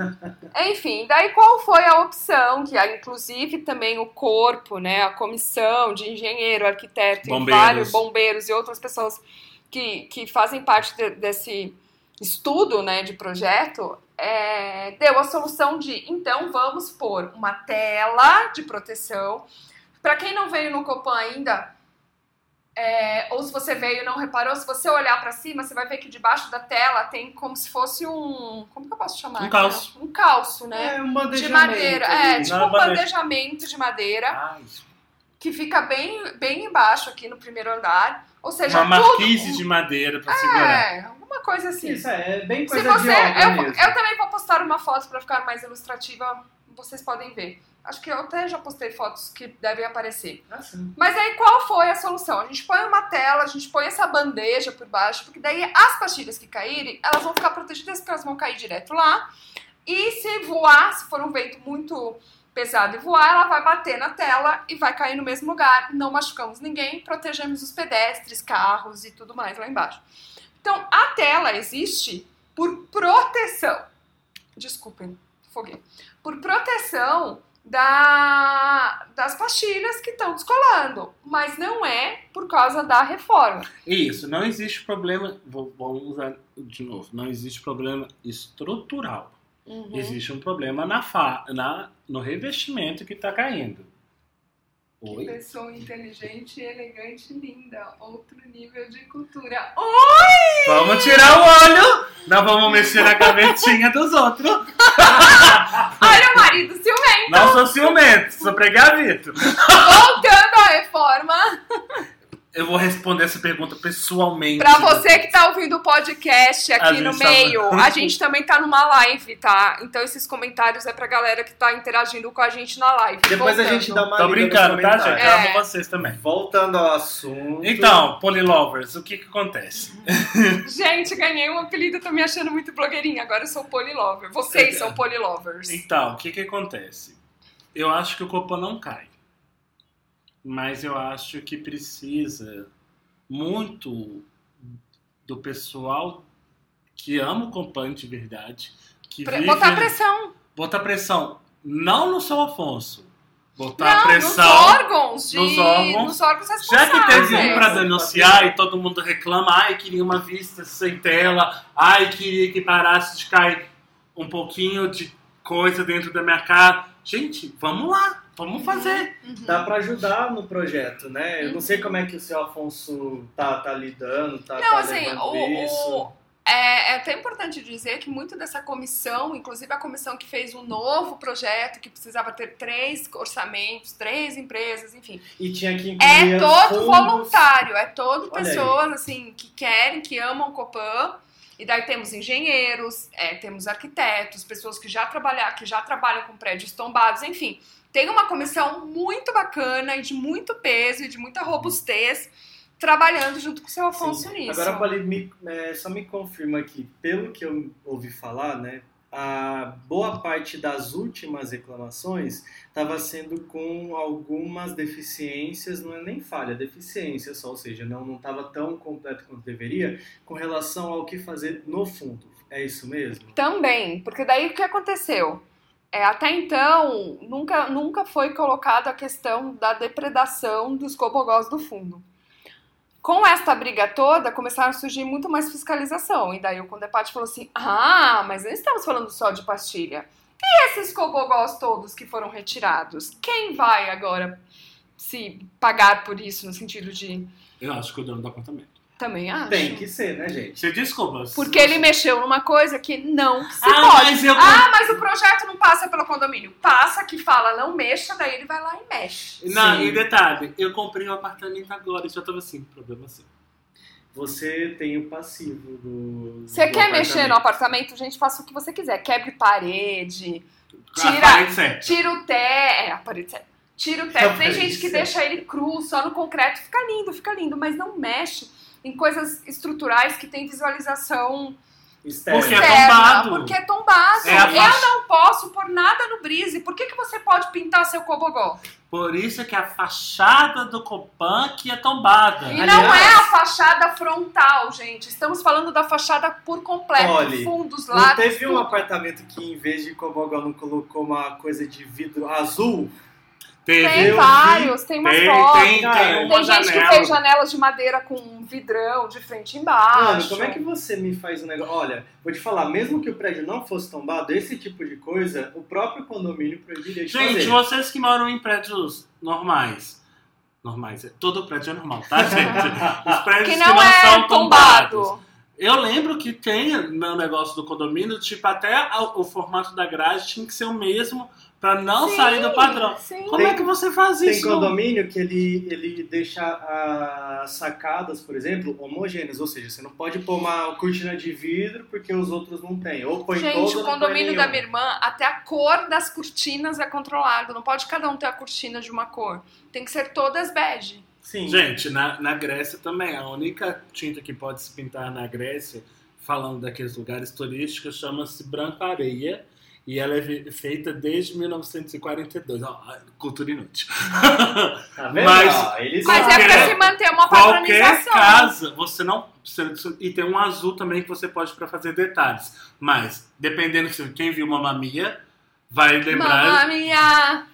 Enfim, daí qual foi a opção que, inclusive, também o corpo, né, a comissão de engenheiro, arquiteto, Bombeiros. vários bombeiros e outras pessoas que, que fazem parte de- desse estudo, né, de projeto, é, deu a solução de, então, vamos pôr uma tela de proteção. Para quem não veio no Copan ainda, é, ou se você veio e não reparou, se você olhar para cima, você vai ver que debaixo da tela tem como se fosse um. Como que eu posso chamar? Um calço. Um calço, né? É um de bandejamento madeira. É, ali. tipo um bandeja. bandejamento de madeira Ai, que fica bem, bem embaixo aqui no primeiro andar. Ou seja, uma tudo. marquise de madeira pra segurar. É, alguma coisa assim. Isso é bem Se coisa você. de obra Eu, eu também vou postar uma foto pra ficar mais ilustrativa, vocês podem ver. Acho que eu até já postei fotos que devem aparecer. Ah. Mas aí qual foi a solução? A gente põe uma tela, a gente põe essa bandeja por baixo, porque daí as pastilhas que caírem, elas vão ficar protegidas porque elas vão cair direto lá. E se voar, se for um vento muito pesado e voar, ela vai bater na tela e vai cair no mesmo lugar. Não machucamos ninguém, protegemos os pedestres, carros e tudo mais lá embaixo. Então, a tela existe por proteção. Desculpem, foguei. Por proteção da, das pastilhas que estão descolando, mas não é por causa da reforma. Isso, não existe problema. Vou, vamos usar de novo. Não existe problema estrutural. Uhum. Existe um problema na, fa, na no revestimento que tá caindo. Oi? Pessoa inteligente, elegante, linda. Outro nível de cultura. Vamos tirar o olho! Não vamos mexer na gavetinha dos outros. <laughs> Olha o marido ciumento! Não sou ciumento, sou pregavito. Voltando à reforma. <laughs> Eu vou responder essa pergunta pessoalmente. Pra você que tá ouvindo o podcast A aqui no tá- meio, a gente também tá numa live, tá? Então esses comentários é pra galera que tá interagindo com a gente na live. Depois a Voltando. gente dá uma Tô brincando, tá, gente? comentários. Eu É. amo vocês também. Voltando ao assunto. Então, Polylovers, o que que acontece? <laughs> Gente, ganhei um apelido, tô me achando muito blogueirinha. Agora eu sou polilover. Vocês são polilovers. Então, o que que acontece? Eu acho que o Copan não cai. Mas eu acho que precisa muito do pessoal que ama o Copan de verdade. Que Pre- vive- Botar pressão. botar pressão. Não no seu Afonso. Botar Não, nos pressão. órgãos. De, nos órgãos. Nos órgãos Já responsáveis. que teve um pra denunciar e todo mundo reclama, ai, queria uma vista sem tela, ai, queria que parasse de cair um pouquinho de coisa dentro da minha cara. Gente, vamos lá, vamos fazer. Uhum. Dá pra ajudar no projeto, né? Eu não sei como é que o seu Afonso tá, tá lidando, tá, Não, tá assim, levando o, isso. o, É, é até importante dizer que muito dessa comissão, inclusive a comissão que fez um novo projeto, que precisava ter três orçamentos, três empresas, enfim. E tinha que É todo fundos. voluntário, é todo Olha aí. pessoas assim que querem, que amam o Copan. E daí temos engenheiros, é, temos arquitetos, pessoas que já trabalham, que já trabalham com prédios tombados, enfim. Tem uma comissão muito bacana e de muito peso e de muita robustez trabalhando junto com o seu Afonso Sim. nisso. Agora, me, é, só me confirma aqui, pelo que eu ouvi falar, né? A boa parte das últimas reclamações estava sendo com algumas deficiências, não é nem falha, deficiência só, ou seja, não estava tão completo quanto deveria com relação ao que fazer no fundo. É isso mesmo? Também, porque daí o que aconteceu? É, até então, nunca, nunca foi colocada a questão da depredação dos cobogós do fundo. Com esta briga toda, começaram a surgir muito mais fiscalização. E daí o Condepate falou assim: ah, mas não estamos falando só de pastilha. E esses cobogós todos que foram retirados? Quem vai agora se pagar por isso, no sentido de. Eu acho que o dono do apartamento. Também acho. Tem que ser, né, gente? Você desculpa. Porque ele mexeu numa coisa que não se Ah, pode. mas eu- Ah, mas o projeto não passa pelo condomínio. Passa que fala não mexa, daí ele vai lá e mexe. Não, Sim. e detalhe, eu comprei um apartamento agora e já tava assim, problema seu. Você tem o passivo do. Você do quer mexer no apartamento. gente, faça o que você quiser. Quebre parede, A Tira- tira o teto. É, a parede certa. Tira o <laughs> teto. Tem gente que deixa ele cru, só no concreto. Fica lindo, fica lindo. Mas não mexe em coisas estruturais que tem visualização Externo. Porque é externa, tombado. Porque é tombado. É Eu faixa- não posso pôr nada no brise. Por que, que você pode pintar seu cobogó? Por isso é que a fachada do Copan que é tombada. E Aliás- não é a fachada frontal, gente. Estamos falando da fachada por completo. Olhe, fundos, Não lados, teve um tudo. apartamento que, em vez de cobogó, não colocou uma coisa de vidro azul? Teve. Tem vários, tem umas Tem, fotos. tem, tem Tem uma gente janela. que fez janelas de madeira com vidrão de frente e embaixo. Mano, como é que você me faz um negócio? Olha, vou te falar, mesmo que o prédio não fosse tombado, esse tipo de coisa, o próprio condomínio proibiria de Gente, fazer. vocês que moram em prédios normais. Normais, é- todo prédio é normal, tá, <laughs> gente? Os prédios Que não, é são tombado. tombados. Eu lembro que tem no negócio do condomínio, tipo, até a- o formato da grade tinha que ser o mesmo pra não Sim, sair do padrão. Sim. Como Tem- é que você faz Tem isso? condomínio que ele, ele deixa as sacadas, por exemplo, homogêneas, ou seja, você não pode pôr uma cortina de vidro porque os outros não têm. Ou põe Gente, todo, o condomínio da minha irmã, até a cor das cortinas é controlado. Não pode cada um ter a cortina de uma cor. Tem que ser todas bege. Sim. Gente, na, na Grécia também, a única tinta que pode se pintar na Grécia, falando daqueles lugares turísticos, chama-se branco areia. E ela é feita desde 1942. Ó, cultura inútil. Tá vendo? <laughs> Mas- eles Mas é Qualquer- pra se manter uma Qualquer padronização. casa, você não. você- E tem um azul também que você pode para fazer detalhes. Mas, dependendo se quem viu Mamma Mia, vai lembrar. Mamma mia!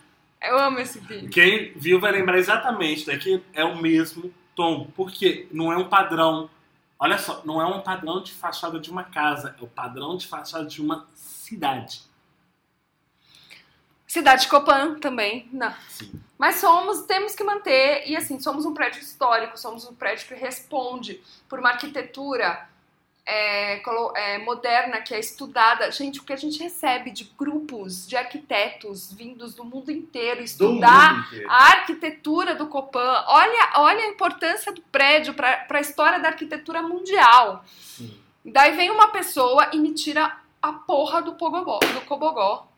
Eu amo esse vídeo. Quem viu vai lembrar exatamente daqui é o mesmo tom. Porque não é um padrão. Olha só, não é um padrão de fachada de uma casa, é o padrão de fachada de uma cidade. Cidade Copan também, não. Sim. Mas somos, temos que manter, e assim, somos um prédio histórico, somos um prédio que responde por uma arquitetura é, é, moderna, que é estudada. Gente, o que a gente recebe de grupos de arquitetos vindos do mundo inteiro estudar mundo inteiro. a arquitetura do Copan. Olha, olha a importância do prédio para a história da arquitetura mundial. Sim. Daí vem uma pessoa e me tira a porra do Pogobó, do Cobogó.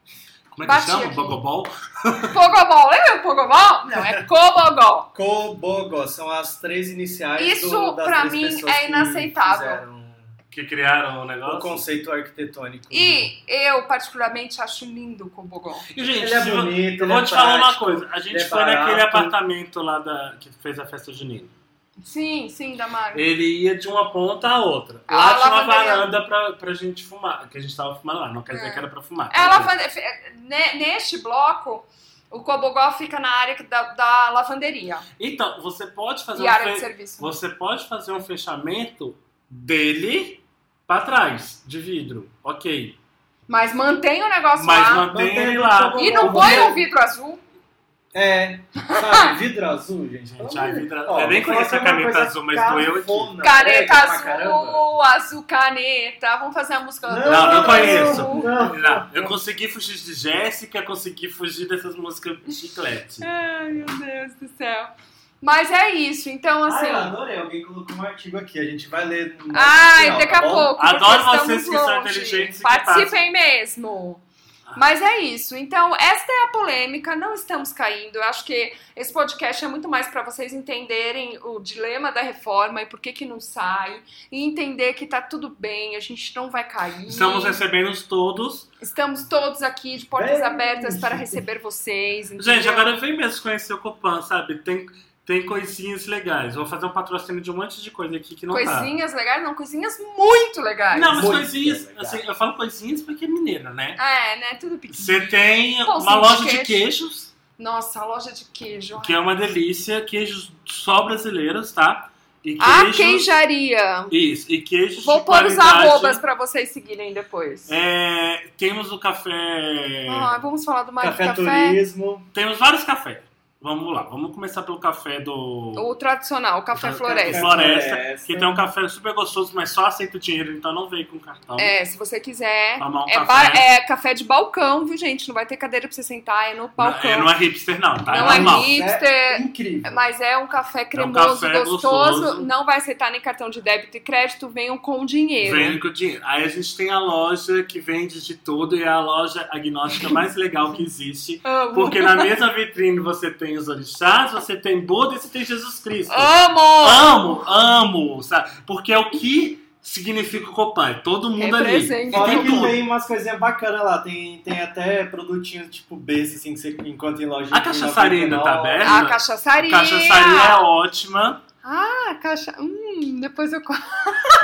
Como é que Bati chama? aqui. Bogobol? <laughs> Pogobol, lembra o Pogobol? Não, é Cobogó. Cobogó são as três iniciais Isso, do, das pra três mim, é que inaceitável. fizeram Que criaram o O negócio. conceito arquitetônico. E eu, particularmente, acho lindo o Cobogó. E, gente, Ele é bonito, eu ele vou é te falar uma prático, coisa. A gente é foi naquele apartamento lá da, que fez a festa junina. Sim, sim, Damar. Ele ia de uma ponta à outra. A Lá tinha uma lavanderia. varanda pra, pra gente fumar, que a gente tava fumando lá. Não quer dizer É. que era pra fumar. É a lavande- ne- Neste bloco, o Cobogó fica na área da, da lavanderia Então, você pode fazer e um área fe- de serviço. Você pode fazer um fechamento dele pra trás, de vidro. Ok. Mas mantém o negócio Mas lá. mantém Mantém ele lá. E não põe um vidro azul. É, sabe, <laughs> vidro azul, gente. Gente, ai, vidro- Ó, eu nem conheço a é caneta azul, mas doeu aqui. cafona, Caneta azul, azul caneta. Vamos fazer a música. Não, Não, não conheço. Não. Não, eu consegui fugir de Jéssica, consegui fugir dessas músicas de chiclete. Ai, meu Deus do céu. Mas é isso, então assim. Ai, eu adorei. Alguém colocou um artigo aqui. A gente vai ler no Ai, final, daqui tá a pouco. Adoro vocês que são inteligentes e que Participem mesmo. Mas é isso. Então, esta é a polêmica. Não estamos caindo. Eu acho que esse podcast é muito mais para vocês entenderem o dilema da reforma e por que que não sai. E entender que tá tudo bem, a gente não vai cair. Estamos recebendo todos. Estamos todos aqui de portas Bem. abertas para receber vocês. Gente, entendeu? agora vem mesmo conhecer o Copan, sabe? Tem, tem coisinhas legais. Vou fazer um patrocínio de um monte de coisa aqui que não tá. Coisinhas legais? Não, coisinhas muito legais. Não, mas Muito coisinhas, assim, eu falo coisinhas porque é mineira, né? É, né? Tudo pequeno. Você tem Pãozinho uma loja de de queijo. queijos, Nossa, a loja de queijo. que é uma delícia. Queijos só brasileiros, tá? E A queijos... queijaria. Isso, e queijos Vou de pôr os arrobas pra vocês seguirem depois. É, temos o café... Ah, vamos falar do Mágico Café, Café. Turismo. Temos vários cafés. Vamos lá, vamos começar pelo café do... O tradicional, o Café Café Floresta. Floresta, Floresta. que tem um café super gostoso, mas só aceita o dinheiro, então não vem com cartão. É, se você quiser. Tomar um É, café. ba- é café de balcão, viu, gente? Não vai ter cadeira pra você sentar, é no Não, balcão. é, não é hipster, não, tá? Não é é hipster. É incrível. Mas é um café cremoso, café gostoso, gostoso. Não vai aceitar nem cartão de débito e crédito, venham com dinheiro. Vem com dinheiro. Aí a gente tem a loja que vende de tudo e é a loja agnóstica mais legal que existe. <laughs> Amo. Porque na mesma vitrine você tem os orixás, você tem Buda e você tem Jesus Cristo. Amo! Amo, amo, sabe? Porque é o que significa o Copan. É todo mundo ali. Tem que tudo. tem umas coisinhas bacanas lá. Tem, tem até produtinhos tipo besta, assim, que você encontra em loja. A cachaçaria ainda tá 99. aberta? A cachaçaria. Cachaçaria é ótima. Ah, cacha... Hum, depois eu... co-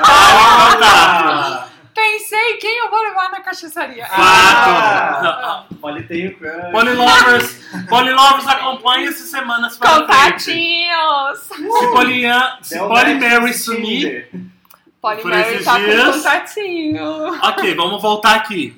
Ah, Pensei quem eu vou levar na cachaçaria. Fato. Ah, Olha, tem o crush. Polilovers, Polilovers acompanha essas semanas para frente. Contatinhos! Se Polian, se Polimary sumir, Polimary esses tá dias- com contatinho. Ok, vamos voltar aqui.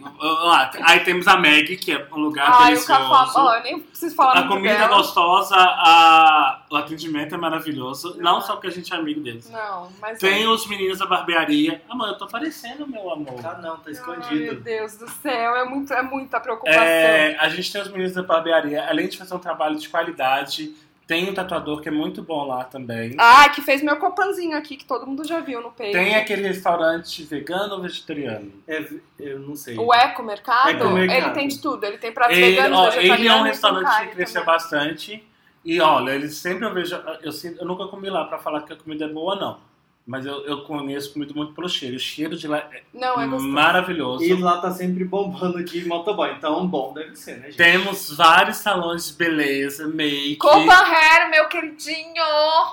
Aí temos a Meg, que é um lugar Ai, o delicioso. café... Ó, eu nem preciso falar a comida é dela. gostosa, a- o atendimento é maravilhoso. Não só porque a gente é amigo deles. Não, mas... Tem os meninos da barbearia. Amor, eu tô aparecendo, meu amor. Ah, não, tá Ai, meu escondido. Deus do céu, é, muito, é muita preocupação. É, a gente tem os meninos da barbearia. Além de fazer um trabalho de qualidade, tem um tatuador que é muito bom lá também. Ah, que fez meu copanzinho aqui, que todo mundo já viu no peito. Tem aquele restaurante vegano ou vegetariano? É, eu não sei. O Eco Mercado, Eco Mercado. ele tem de tudo. Ele tem pratos Ele, veganos, ó, vegetarianos, ele é um restaurante que cresceu também. bastante. E olha, eles sempre eu vejo. Eu, sinto- eu nunca comi lá pra falar que a comida é boa, não. Mas eu, eu conheço comida muito pelo cheiro. O cheiro de lá é Não, é gostoso. maravilhoso. E lá tá sempre bombando de motoboy. Então, bom deve ser, né, gente? Temos vários salões de beleza, make. Copa Hair, meu queridinho!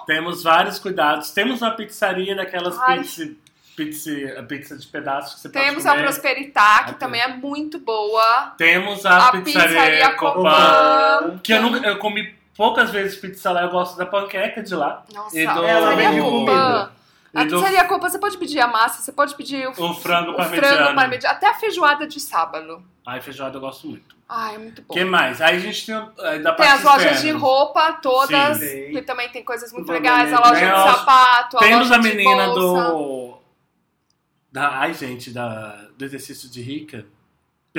Temos vários cuidados. Temos uma pizzaria daquelas Ai. pizza, pizza, pizza de pedaços que você Temos pode a comer. Prosperitá, que Ah, também é muito boa. Temos a, A pizzaria, pizzaria Copan. Copan. Que eu, nunca, eu comi poucas vezes pizza lá. Eu gosto da panqueca de lá. Nossa, E a do- pizzaria vende Copan. A E pizzaria Copan, você pode pedir a massa, você pode pedir o, O frango o parmegiano. até a feijoada de sábado. Ai, feijoada eu gosto muito. Ai, é muito bom. O que mais? Aí a gente tem, eh, da Tem as lojas de externa. roupa todas, Sim. que também tem coisas muito legais. A loja de a loja- sapato, a Temos loja a de menina bolsa. do. Da, ai, gente, da, do exercício de rica.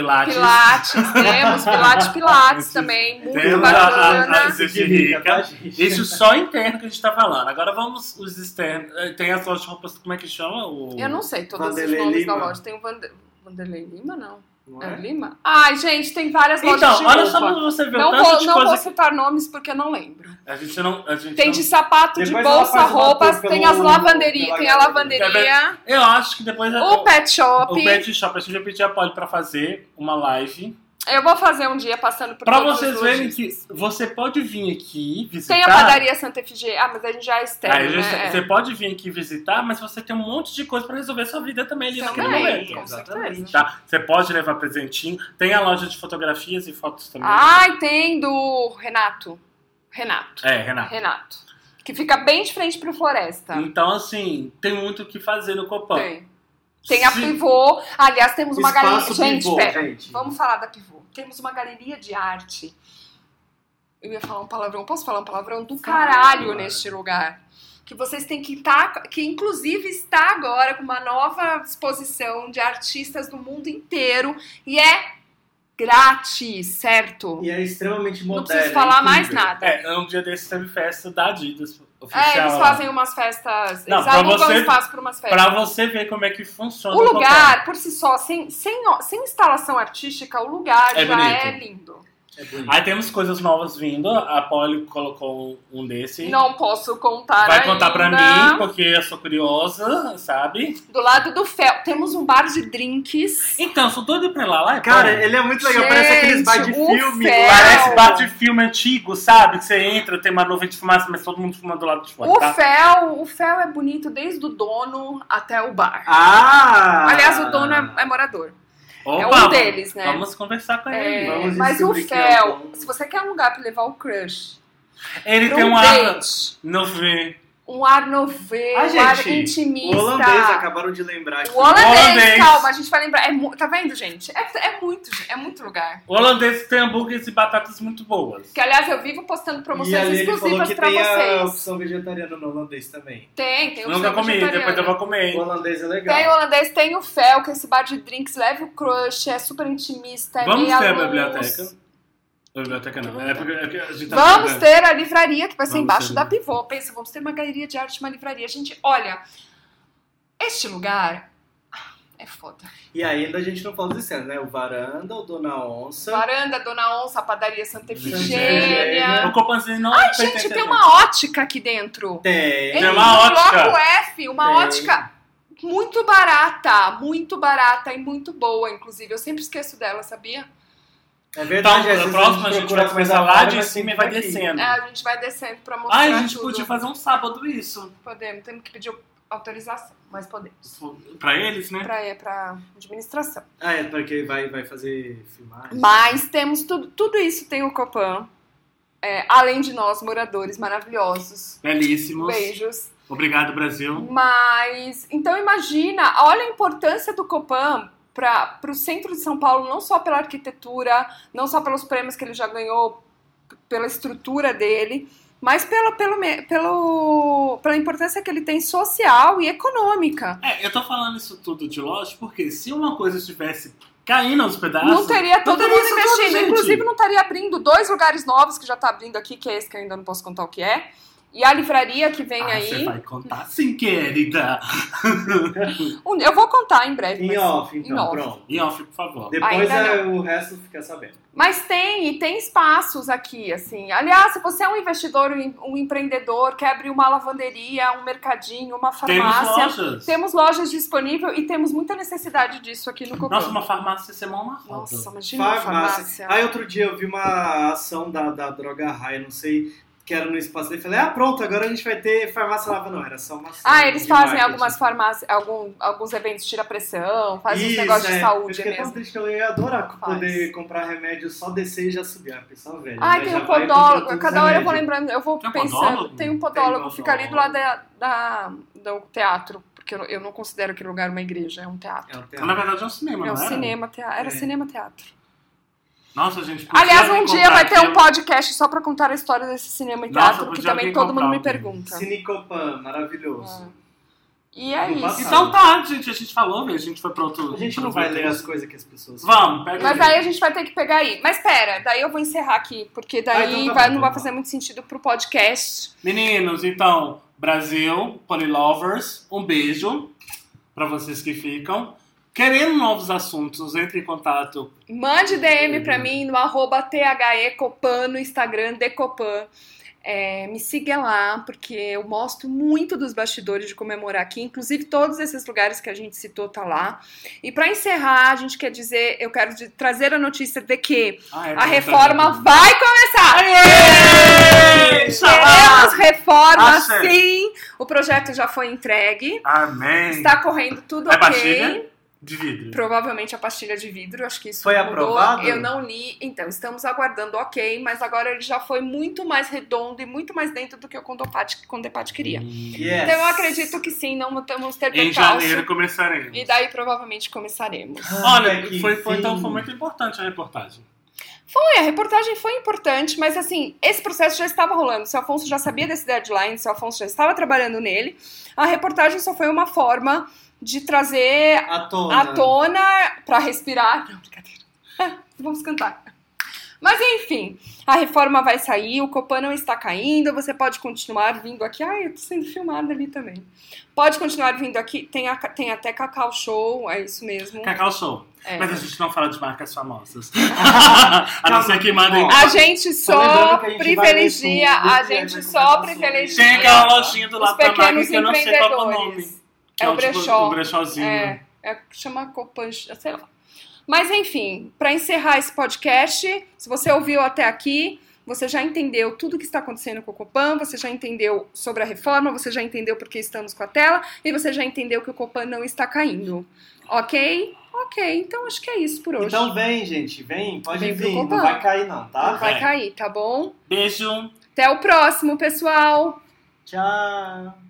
Pilates. Pilates, temos Pilates <laughs> Pilates Esse- também, muito Temos a- de rica. gente? Isso só interno que a gente tá falando. Agora vamos os externos. Eh, Tem as lojas de roupas, como é que chama? O... Eu não sei todos Vanderlei os nomes da Lima. loja. Tem o Vander... Vanderlei Lima, não. Não É é? Lima? Ai, gente, tem várias lojas de Então, olha só roupa. pra você ver o Não, tanto vou, de não coisa vou que citar nomes porque eu não lembro. a gente não. A gente Tem não... de sapato, de Depois ela bolsa, roupas, tem as lavanderias, tem a lavanderia, Eu acho que depois o pet shop. o Pet Shop, a gente vai pedir a Polly pra fazer uma live. Eu vou fazer um dia passando por Pra vocês verem que você pode vir aqui visitar. Tem a padaria Santa Efigênia. Ah, mas a gente já é externo, Aí, né? você, pode vir aqui visitar, mas você tem um monte de coisa pra resolver sua vida também ali naquele momento. com Exatamente. certeza. Tá? Você pode levar presentinho. Tem a loja de fotografias e fotos também. Ai, tem do Renato. Renato. É, Renato. Renato. Que fica bem de frente pro Floresta. Então, assim, tem muito o que fazer no Copan. Tem. Tem a Pivô. Aliás, temos uma Espaço galeria. Gente, Pivô, pera. gente. Vamos falar da Pivô. Temos uma galeria de arte Eu ia falar um palavrão. Posso falar um palavrão? Do caralho neste lugar. Que vocês têm que estar. Que inclusive está agora com uma nova exposição de artistas do mundo inteiro. E é grátis, certo? E é extremamente moderno. Não preciso falar é mais nada. É, um dia desses teve festa da Adidas oficial. É, eles fazem umas festas. Não, eles alugam você- espaço para umas festas. Pra você ver como é que funciona O o lugar, por si só, sem, sem, sem instalação artística, o lugar É já bonito. é lindo. Aí temos coisas novas vindo. A Polly colocou um desse. Não posso contar Vai contar pra ainda. mim, porque eu sou curiosa, sabe? Do lado do Fel, temos um bar de drinks. Então, sou doido pra ir lá. lá é Cara, bom. ele é muito legal. Gente, Parece aqueles bar de filme. Fel-. Parece bar de filme antigo, sabe? Que você entra, tem uma nuvem de fumaça, mas todo mundo fumando do lado de fora, O tá? Fel, o Fel é bonito desde o dono até o bar. Ah! Aliás, o dono é, é morador. É Opa, um deles, né? Vamos conversar com ele. É, vamos mas o é Fel, se você quer um lugar pra levar o crush, Ele tem um ar date, novê. Um ar novê, Ah, um ar intimista. O holandês acabaram de lembrar aqui. O holandês, holandês. calma, a gente vai lembrar. É tá vendo, gente? É, é muito, é muito lugar. O holandês tem hambúrgueres e batatas muito boas. Que, aliás, eu vivo postando E promoções ali ele falou exclusivas que pra tem a vocês. opção vegetariana no holandês também. Tem, tem opção nunca comi, depois eu vou comer. O holandês é legal. Tem o holandês, tem o Fel, que é esse bar de drinks, leve o crush, é super intimista, é Vamos meia ter a biblioteca. A biblioteca não. É porque, é porque a gente tá Vamos chegando. ter a livraria, que vai ser Vamos embaixo ter. da Pivô. Pensa, vamos ter uma galeria de arte, uma livraria. Gente, olha, este lugar é foda. E ainda a gente não fala dos cenas, né? O Varanda, o Dona Onça. Varanda, Dona Onça, padaria Santa Efigênia. Efigênia. O Copanzinho não Ai, gente, a tem uma ótica aqui dentro. Tem. Em Tem uma ótica. Bloco F, uma Tem. ótica muito barata, muito barata e muito boa, inclusive. Eu sempre esqueço dela, sabia? É Então, verdade, às a próxima a gente procura vai começar lá de cima e vai aqui. descendo. É, a gente vai descendo pra mostrar Ai, a gente tudo. podia fazer um sábado isso. Podemos, temos que pedir autorização, mas podemos. Pra eles, né? Pra, é, pra administração. Ah, é porque vai, vai fazer filmagem. Mas temos tudo, tudo isso tem o Copan. É, além de nós, moradores maravilhosos. Belíssimos. Beijos. Obrigado, Brasil. Mas, então imagina, olha a importância do Copan para o centro de São Paulo, não só pela arquitetura, não só pelos prêmios que ele já ganhou, pela estrutura dele, mas pela, pelo, pelo, pela importância que ele tem social e econômica. É, eu tô falando isso tudo de loja porque se uma coisa estivesse caindo aos pedaços. Não teria todo mundo investindo. Inclusive, não estaria abrindo dois lugares novos que já tá abrindo aqui, que é esse que eu ainda não posso contar o que é. E a livraria que vem Ah, aí. Você vai contar sim, querida. Eu vou contar em breve. Em off, então, em off. pronto. Em off, por favor. Depois é, o resto fica sabendo. Mas tem, e tem espaços aqui, assim. Aliás, se você é um investidor, um em- empreendedor, quer abrir uma lavanderia, um mercadinho, uma Temos farmácia. lojas. Temos lojas disponíveis e temos muita necessidade disso aqui no Copan. Nossa, uma farmácia você mão uma roda. Nossa, imagina uma Farmácia. farmácia. Aí outro dia eu vi uma ação da, da Droga Raia, não sei, que era no espaço dele. Falei, ah, pronto, agora a gente vai ter farmácia nova. Não, era só uma. Ah, eles fazem marketing. algumas farmácias, algum, alguns eventos tira pressão, fazem uns Isso, negócios é. de Eu saúde fiquei tão mesmo. triste que eu ia adorar Faz. poder comprar remédio, só descer e já subir. Ah, pessoal velho. Ai, né? tem Já um podólogo. Cada hora eu vou lembrando, eu vou Tem pensando. podólogo? Tem um podólogo, Tem fica ali do lado da, da- do teatro. Porque eu, eu não considero aquele lugar uma igreja, é um teatro. É um Na teatro. verdade é um cinema, É um não era? cinema, teatro. Era É. cinema, teatro. Nossa, gente. Aliás, um dia vai ter um podcast só pra contar a história desse cinema e Nossa, teatro, porque podia também todo mundo me pergunta. Cinecopan, maravilhoso. E é No isso. Então tá, gente. A gente falou. A gente foi pra outro. A gente não outro vai ler as coisas que as pessoas Vamos, pega Mas aí. a gente vai ter que pegar aí. Mas pera, daí eu vou encerrar aqui, porque daí Ah, então tá vai- bom, não vai então fazer muito sentido pro podcast. Meninos, então, Brasil, Polilovers, um beijo pra vocês que ficam. Querendo novos assuntos, entre em contato. Mande DM pra mim no arroba THECopan no Instagram, Decopan. É, me siga lá, porque eu mostro muito dos bastidores de comemorar aqui, inclusive todos esses lugares que a gente citou tá lá. E pra encerrar, a gente quer dizer, eu quero trazer a notícia de que Ah, é, a tá, reforma tá, tá. vai começar! Aê! Queremos reforma, Achei. sim! O projeto já foi entregue, Amém. está correndo tudo É ok. De vidro. Provavelmente a pastilha de vidro, acho que isso Foi mudou. aprovado? Eu não li, então estamos aguardando ok, mas agora ele já foi muito mais redondo e muito mais dentro do que o Condepat, queria. Yes. Então eu acredito que sim, não vamos ter Em janeiro começaremos. E daí provavelmente começaremos. Ai, Olha, que foi, foi, então foi muito importante a reportagem. Foi, a reportagem foi importante, mas assim, esse processo já estava rolando. O seu Afonso já sabia desse deadline, o seu Afonso já estava trabalhando nele. A reportagem só foi uma forma de trazer À tona. tona para respirar. Não, brincadeira. <laughs> Vamos cantar. Mas enfim, a reforma vai sair, o Copan não está caindo, você pode continuar vindo aqui. Ai, eu tô sendo filmada ali também. Pode continuar vindo aqui, tem, a- tem até Cacau Show, é isso mesmo. Cacau Show. É. Mas a gente não fala de marcas famosas. <laughs> a não ser que mandem. A gente Só a gente privilegia, a gente só privilegia Tem aquela lojinha do lado da marca que eu não sei qual é o nome. Que É o tipo, brechó. um brechózinho. É, é chama Copan, sei lá. Mas enfim, para encerrar esse podcast, se você ouviu até aqui, você já entendeu tudo que está acontecendo com o Copan, você já entendeu sobre a reforma, você já entendeu por que estamos com a tela e você já entendeu que o Copan não está caindo. Ok? Ok, então acho que é isso por hoje. Então vem, gente, vem, pode Vem vir, não vai cair não, tá? não vai É. cair, tá bom? Beijo. Até o próximo, pessoal! Tchau.